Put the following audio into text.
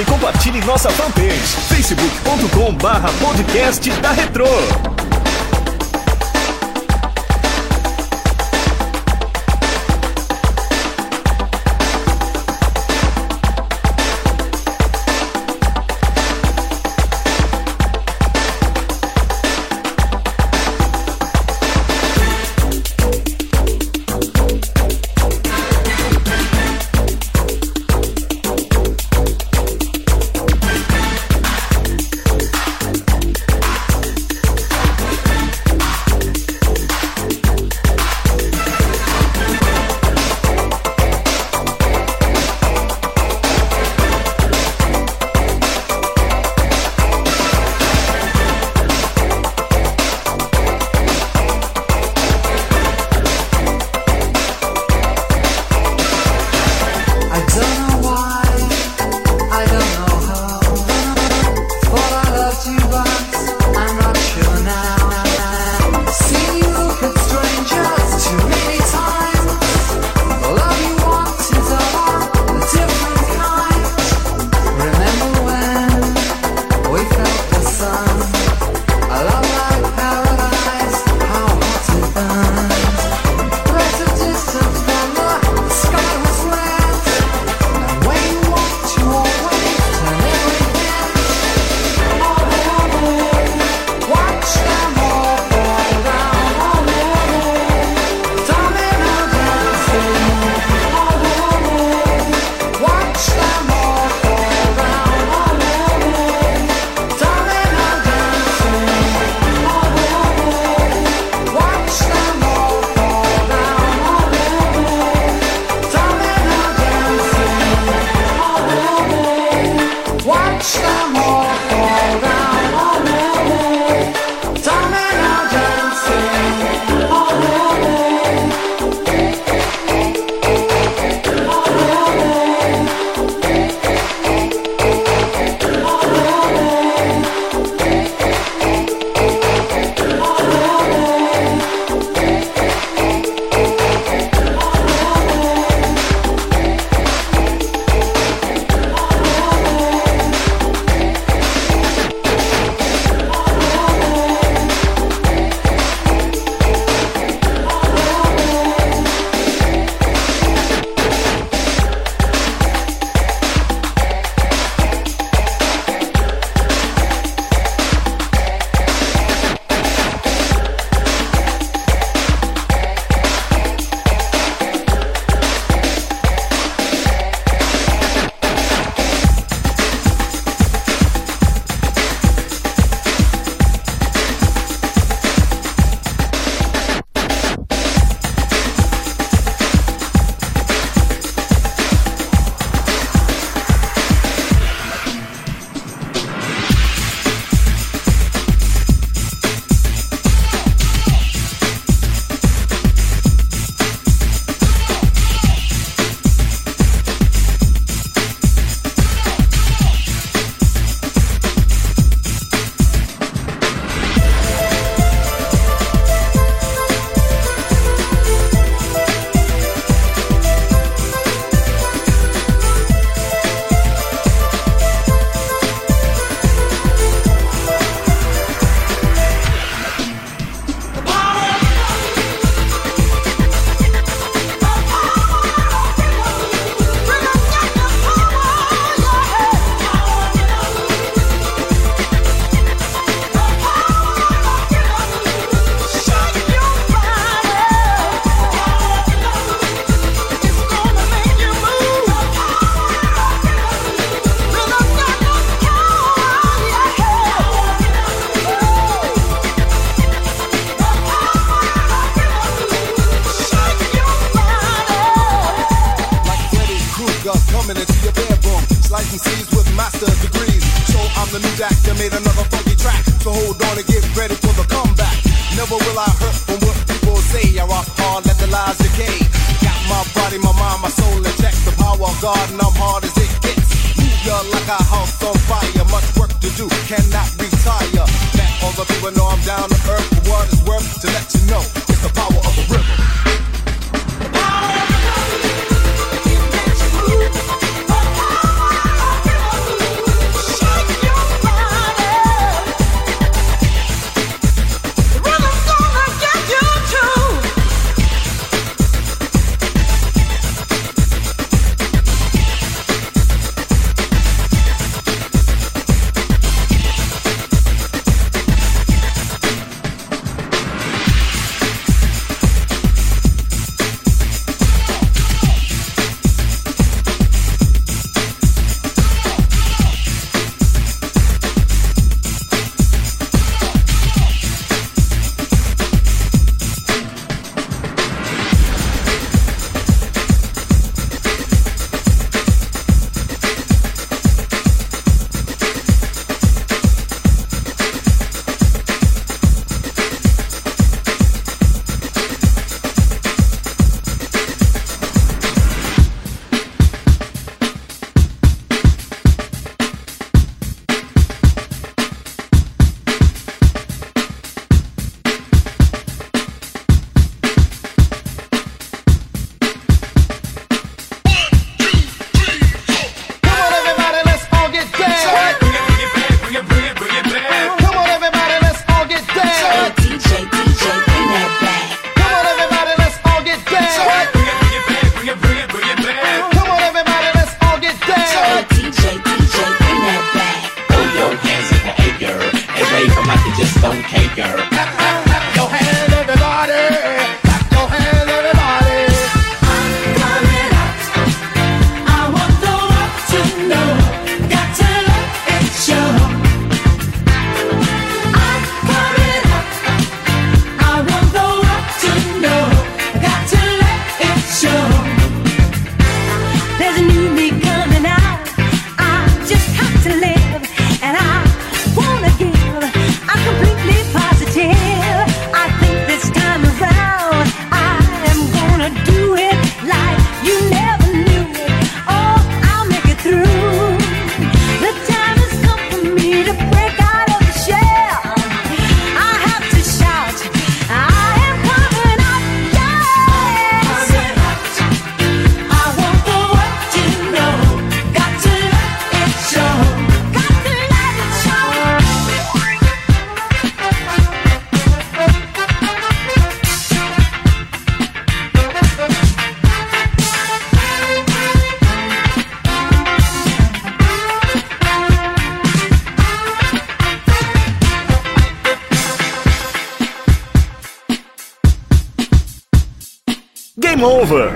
curta e compartilhe nossa fanpage facebook.com barra podcast da Retro.